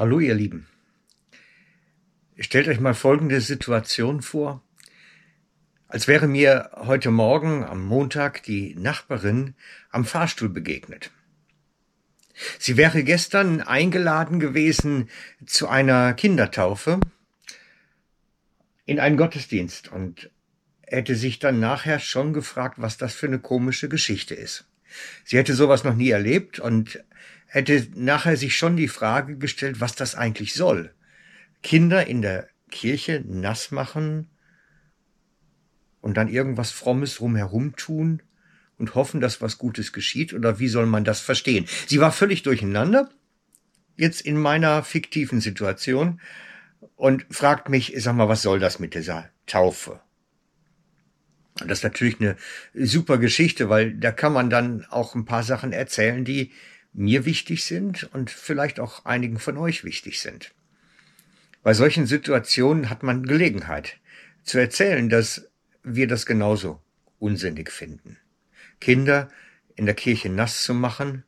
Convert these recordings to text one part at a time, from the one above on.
Hallo ihr Lieben. Stellt euch mal folgende Situation vor. Als wäre mir heute Morgen am Montag die Nachbarin am Fahrstuhl begegnet. Sie wäre gestern eingeladen gewesen zu einer Kindertaufe in einen Gottesdienst und hätte sich dann nachher schon gefragt, was das für eine komische Geschichte ist. Sie hätte sowas noch nie erlebt und hätte nachher sich schon die Frage gestellt, was das eigentlich soll. Kinder in der Kirche nass machen und dann irgendwas Frommes drumherum tun und hoffen, dass was Gutes geschieht? Oder wie soll man das verstehen? Sie war völlig durcheinander, jetzt in meiner fiktiven Situation, und fragt mich, sag mal, was soll das mit dieser Taufe? Und das ist natürlich eine super Geschichte, weil da kann man dann auch ein paar Sachen erzählen, die mir wichtig sind und vielleicht auch einigen von euch wichtig sind. Bei solchen Situationen hat man Gelegenheit zu erzählen, dass wir das genauso unsinnig finden. Kinder in der Kirche nass zu machen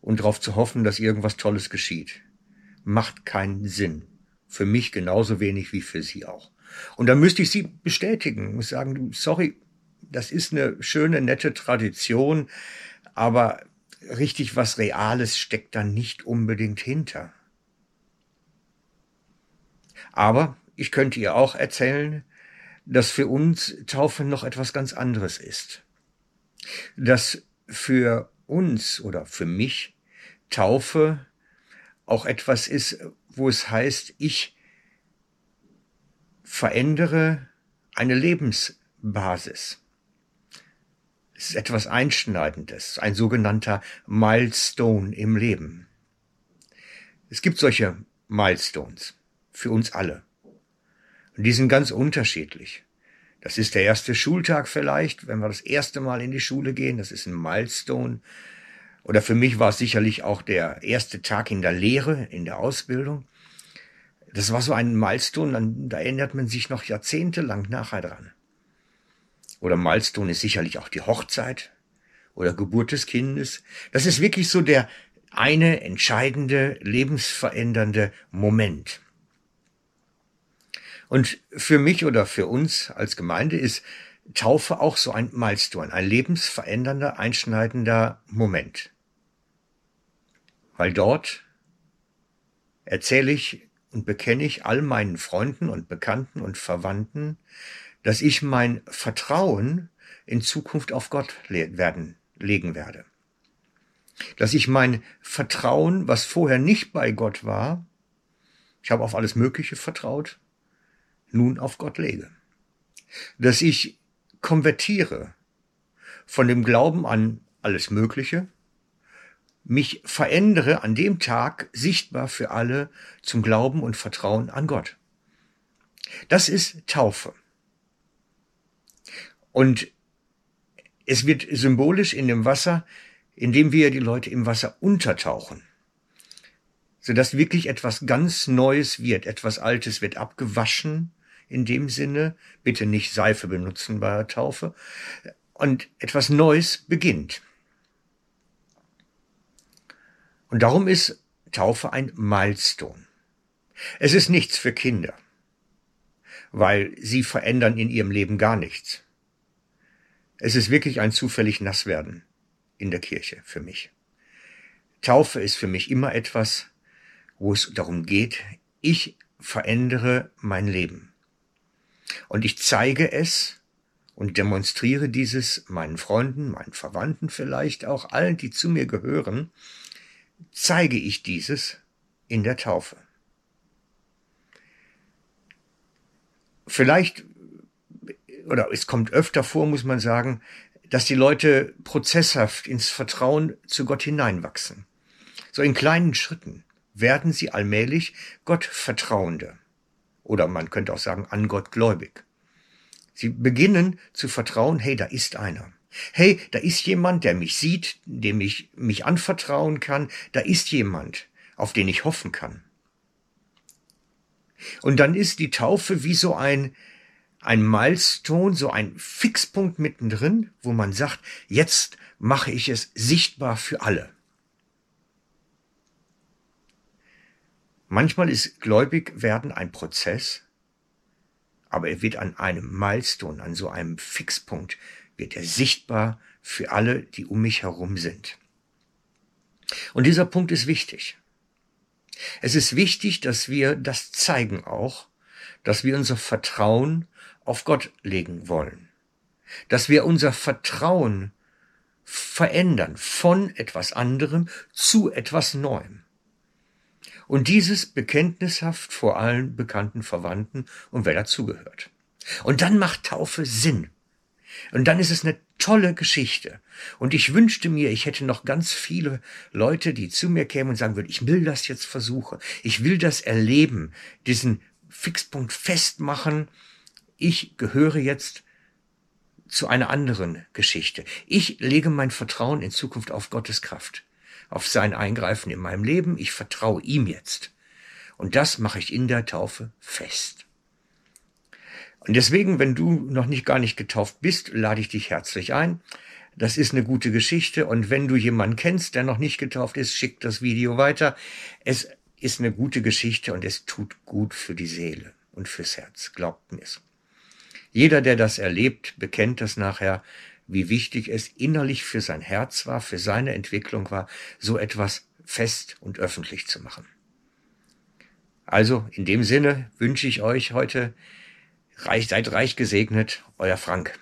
und darauf zu hoffen, dass irgendwas Tolles geschieht, macht keinen Sinn. Für mich genauso wenig wie für sie auch. Und da müsste ich sie bestätigen und sagen, sorry, das ist eine schöne, nette Tradition, aber richtig was Reales steckt da nicht unbedingt hinter. Aber ich könnte ihr auch erzählen, dass für uns Taufe noch etwas ganz anderes ist. Dass für uns oder für mich Taufe auch etwas ist, wo es heißt, ich verändere eine Lebensbasis. Ist etwas Einschneidendes, ein sogenannter Milestone im Leben. Es gibt solche Milestones für uns alle. Und die sind ganz unterschiedlich. Das ist der erste Schultag vielleicht, wenn wir das erste Mal in die Schule gehen. Das ist ein Milestone. Oder für mich war es sicherlich auch der erste Tag in der Lehre, in der Ausbildung. Das war so ein Milestone, da erinnert man sich noch jahrzehntelang nachher dran. Oder Milestone ist sicherlich auch die Hochzeit oder Geburt des Kindes. Das ist wirklich so der eine entscheidende, lebensverändernde Moment. Und für mich oder für uns als Gemeinde ist Taufe auch so ein Milestone, ein lebensverändernder, einschneidender Moment. Weil dort erzähle ich und bekenne ich all meinen Freunden und Bekannten und Verwandten, dass ich mein Vertrauen in Zukunft auf Gott werden, legen werde. Dass ich mein Vertrauen, was vorher nicht bei Gott war, ich habe auf alles Mögliche vertraut, nun auf Gott lege. Dass ich konvertiere von dem Glauben an alles Mögliche, mich verändere an dem Tag sichtbar für alle zum Glauben und Vertrauen an Gott. Das ist Taufe. Und es wird symbolisch in dem Wasser, indem wir die Leute im Wasser untertauchen, sodass wirklich etwas ganz Neues wird, etwas Altes wird abgewaschen in dem Sinne, bitte nicht Seife benutzen bei der Taufe, und etwas Neues beginnt. Und darum ist Taufe ein Milestone. Es ist nichts für Kinder, weil sie verändern in ihrem Leben gar nichts. Es ist wirklich ein zufällig Nasswerden in der Kirche für mich. Taufe ist für mich immer etwas, wo es darum geht, ich verändere mein Leben. Und ich zeige es und demonstriere dieses meinen Freunden, meinen Verwandten vielleicht auch, allen, die zu mir gehören, zeige ich dieses in der Taufe. Vielleicht oder es kommt öfter vor, muss man sagen, dass die Leute prozesshaft ins Vertrauen zu Gott hineinwachsen. So in kleinen Schritten werden sie allmählich Gott vertrauende. Oder man könnte auch sagen, an Gott gläubig. Sie beginnen zu vertrauen, hey, da ist einer. Hey, da ist jemand, der mich sieht, dem ich mich anvertrauen kann. Da ist jemand, auf den ich hoffen kann. Und dann ist die Taufe wie so ein, ein Milestone, so ein Fixpunkt mittendrin, wo man sagt, jetzt mache ich es sichtbar für alle. Manchmal ist gläubig werden ein Prozess, aber er wird an einem Milestone, an so einem Fixpunkt, wird er sichtbar für alle, die um mich herum sind. Und dieser Punkt ist wichtig. Es ist wichtig, dass wir das zeigen auch, dass wir unser Vertrauen auf Gott legen wollen. Dass wir unser Vertrauen verändern von etwas anderem zu etwas Neuem. Und dieses bekenntnishaft vor allen bekannten Verwandten und wer dazugehört. Und dann macht Taufe Sinn. Und dann ist es eine tolle Geschichte. Und ich wünschte mir, ich hätte noch ganz viele Leute, die zu mir kämen und sagen würden, ich will das jetzt versuchen. Ich will das erleben, diesen Fixpunkt festmachen. Ich gehöre jetzt zu einer anderen Geschichte. Ich lege mein Vertrauen in Zukunft auf Gottes Kraft, auf sein Eingreifen in meinem Leben. Ich vertraue ihm jetzt. Und das mache ich in der Taufe fest. Und deswegen, wenn du noch nicht gar nicht getauft bist, lade ich dich herzlich ein. Das ist eine gute Geschichte. Und wenn du jemanden kennst, der noch nicht getauft ist, schick das Video weiter. Es ist eine gute Geschichte und es tut gut für die Seele und fürs Herz. Glaubt mir's. Jeder, der das erlebt, bekennt das nachher, wie wichtig es innerlich für sein Herz war, für seine Entwicklung war, so etwas fest und öffentlich zu machen. Also, in dem Sinne wünsche ich euch heute Reich, seid reich gesegnet, euer Frank.